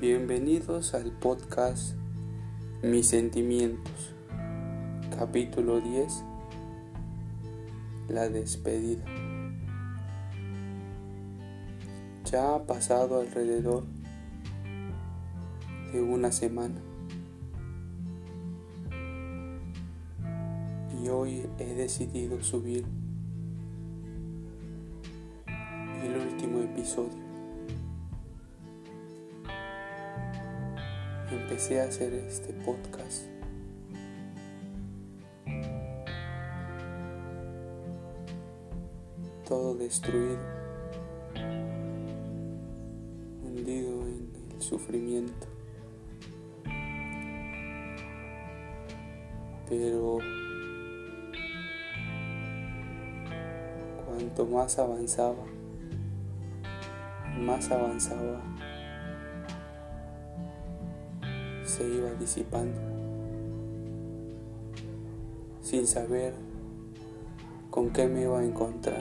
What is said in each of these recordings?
Bienvenidos al podcast Mis sentimientos, capítulo 10, La despedida. Ya ha pasado alrededor de una semana y hoy he decidido subir el último episodio. Empecé a hacer este podcast todo destruido, hundido en el sufrimiento. Pero cuanto más avanzaba, más avanzaba, se iba disipando, sin saber con qué me iba a encontrar,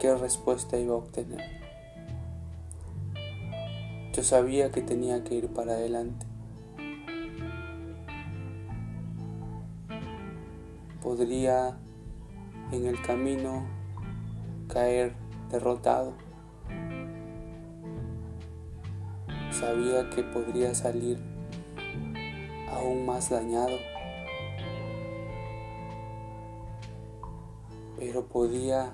qué respuesta iba a obtener. Yo sabía que tenía que ir para adelante. Podría en el camino caer derrotado. Sabía que podría salir aún más dañado, pero podía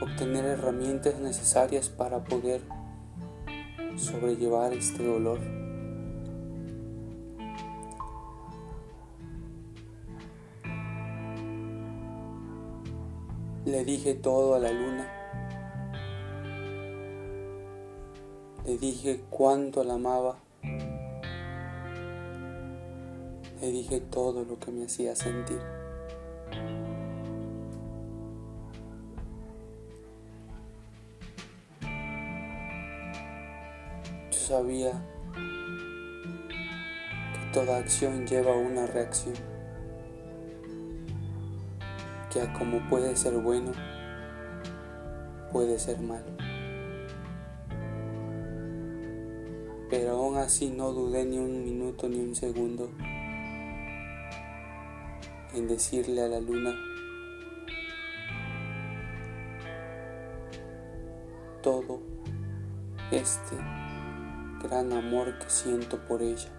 obtener herramientas necesarias para poder sobrellevar este dolor. Le dije todo a la luna. Le dije cuánto la amaba. Le dije todo lo que me hacía sentir. Yo sabía que toda acción lleva una reacción, que a como puede ser bueno, puede ser malo. Pero aún así no dudé ni un minuto ni un segundo en decirle a la luna todo este gran amor que siento por ella.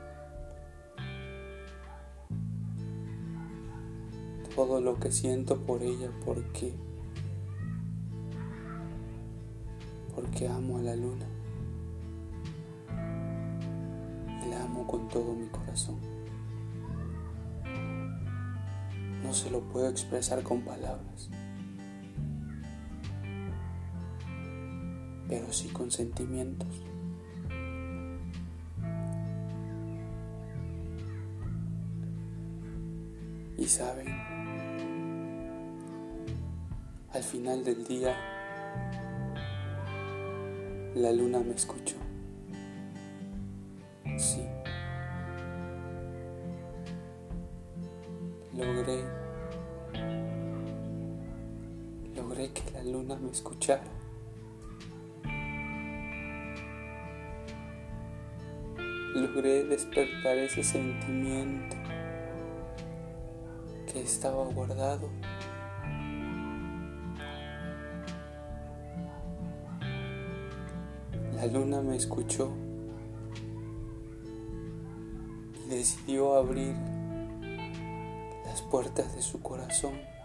Todo lo que siento por ella porque porque amo a la luna. Y la amo con todo mi corazón. No se lo puedo expresar con palabras, pero sí con sentimientos. Y saben, al final del día, la luna me escuchó. Sí. Que la luna me escuchara. Logré despertar ese sentimiento que estaba guardado. La luna me escuchó y decidió abrir las puertas de su corazón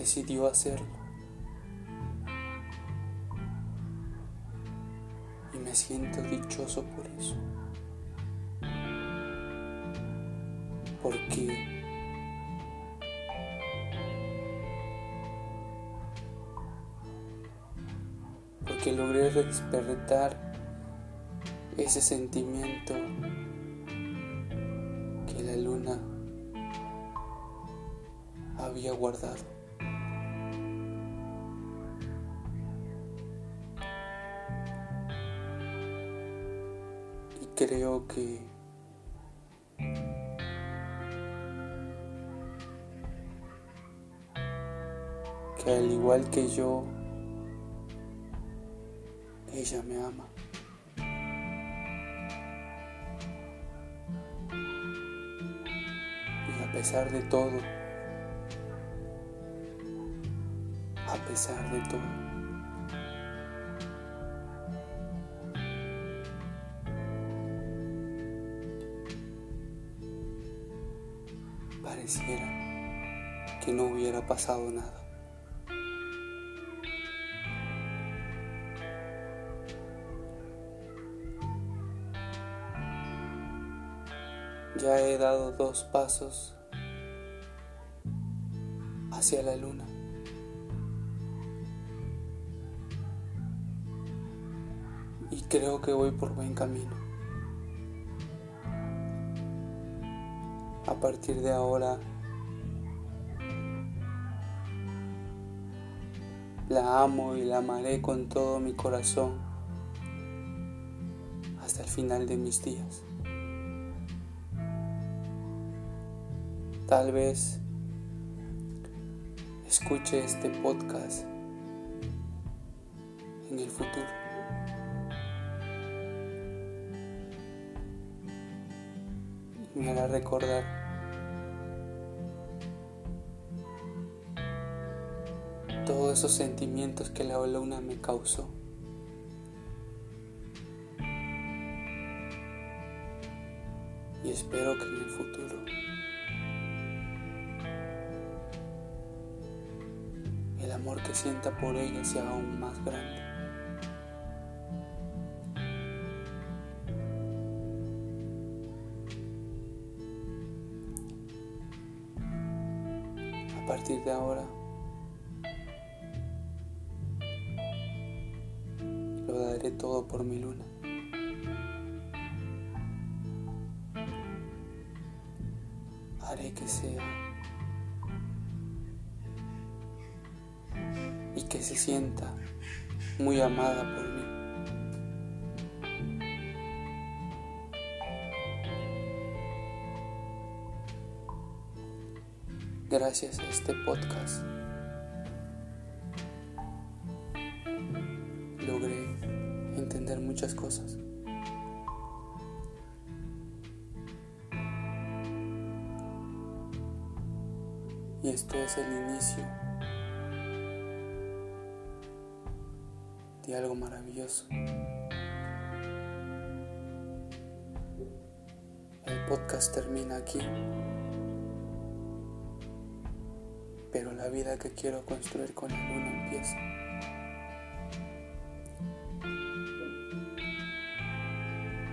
Decidió hacerlo. Y me siento dichoso por eso. Porque porque logré despertar ese sentimiento que la luna había guardado. Creo que que al igual que yo, ella me ama. Y a pesar de todo, a pesar de todo, pareciera que no hubiera pasado nada. Ya he dado dos pasos hacia la luna. Y creo que voy por buen camino. A partir de ahora, la amo y la amaré con todo mi corazón hasta el final de mis días. Tal vez escuche este podcast en el futuro. Me hará recordar todos esos sentimientos que la luna me causó. Y espero que en el futuro el amor que sienta por ella sea aún más grande. A partir de ahora, Haré que sea y que se sienta muy amada por mí. Gracias a este podcast Y esto es el inicio de algo maravilloso. El podcast termina aquí, pero la vida que quiero construir con la luna empieza.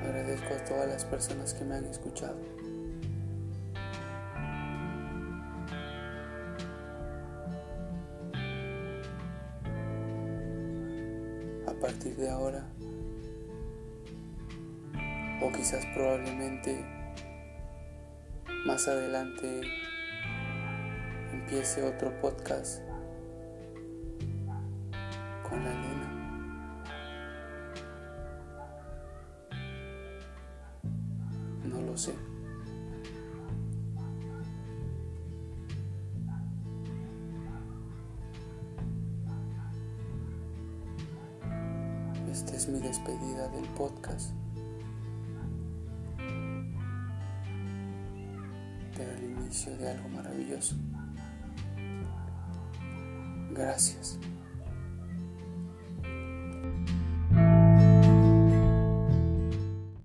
Agradezco a todas las personas que me han escuchado. Partir de ahora, o quizás probablemente más adelante empiece otro podcast con la luna. No lo sé. Es mi despedida del podcast. Pero el inicio de algo maravilloso. Gracias.